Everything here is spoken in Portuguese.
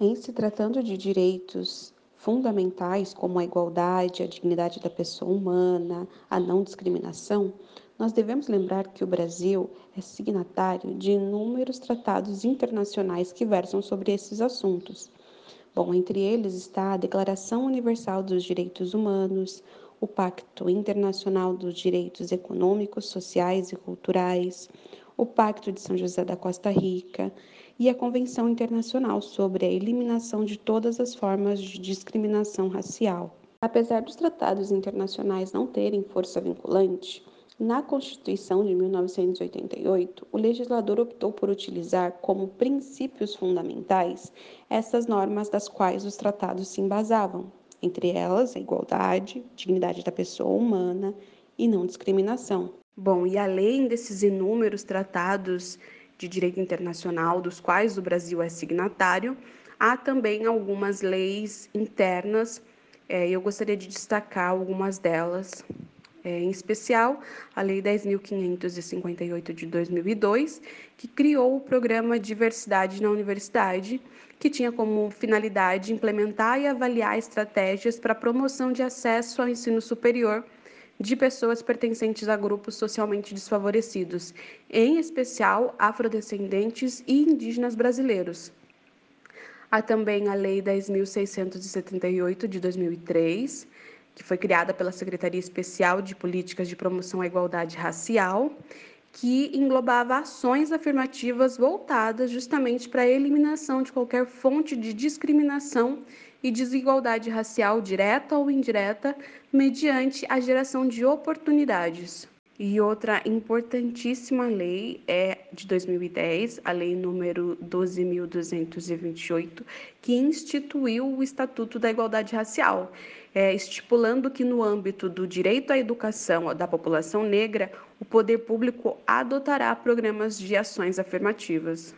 Em se tratando de direitos fundamentais, como a igualdade, a dignidade da pessoa humana, a não discriminação, nós devemos lembrar que o Brasil é signatário de inúmeros tratados internacionais que versam sobre esses assuntos. Bom, entre eles está a Declaração Universal dos Direitos Humanos, o Pacto Internacional dos Direitos Econômicos, Sociais e Culturais, o Pacto de São José da Costa Rica e a Convenção Internacional sobre a Eliminação de Todas as Formas de Discriminação Racial. Apesar dos tratados internacionais não terem força vinculante, na Constituição de 1988, o legislador optou por utilizar como princípios fundamentais essas normas das quais os tratados se embasavam, entre elas a igualdade, dignidade da pessoa humana e não discriminação. Bom, e além desses inúmeros tratados de direito internacional, dos quais o Brasil é signatário, há também algumas leis internas, é, eu gostaria de destacar algumas delas. É, em especial a Lei 10.558 de 2002, que criou o programa Diversidade na Universidade, que tinha como finalidade implementar e avaliar estratégias para a promoção de acesso ao ensino superior de pessoas pertencentes a grupos socialmente desfavorecidos, em especial afrodescendentes e indígenas brasileiros. Há também a Lei 10.678 de 2003, que foi criada pela Secretaria Especial de Políticas de Promoção à Igualdade Racial, que englobava ações afirmativas voltadas justamente para a eliminação de qualquer fonte de discriminação e desigualdade racial direta ou indireta, mediante a geração de oportunidades. E outra importantíssima lei é de 2010, a lei número 12.228, que instituiu o Estatuto da Igualdade Racial, é, estipulando que no âmbito do direito à educação da população negra, o poder público adotará programas de ações afirmativas.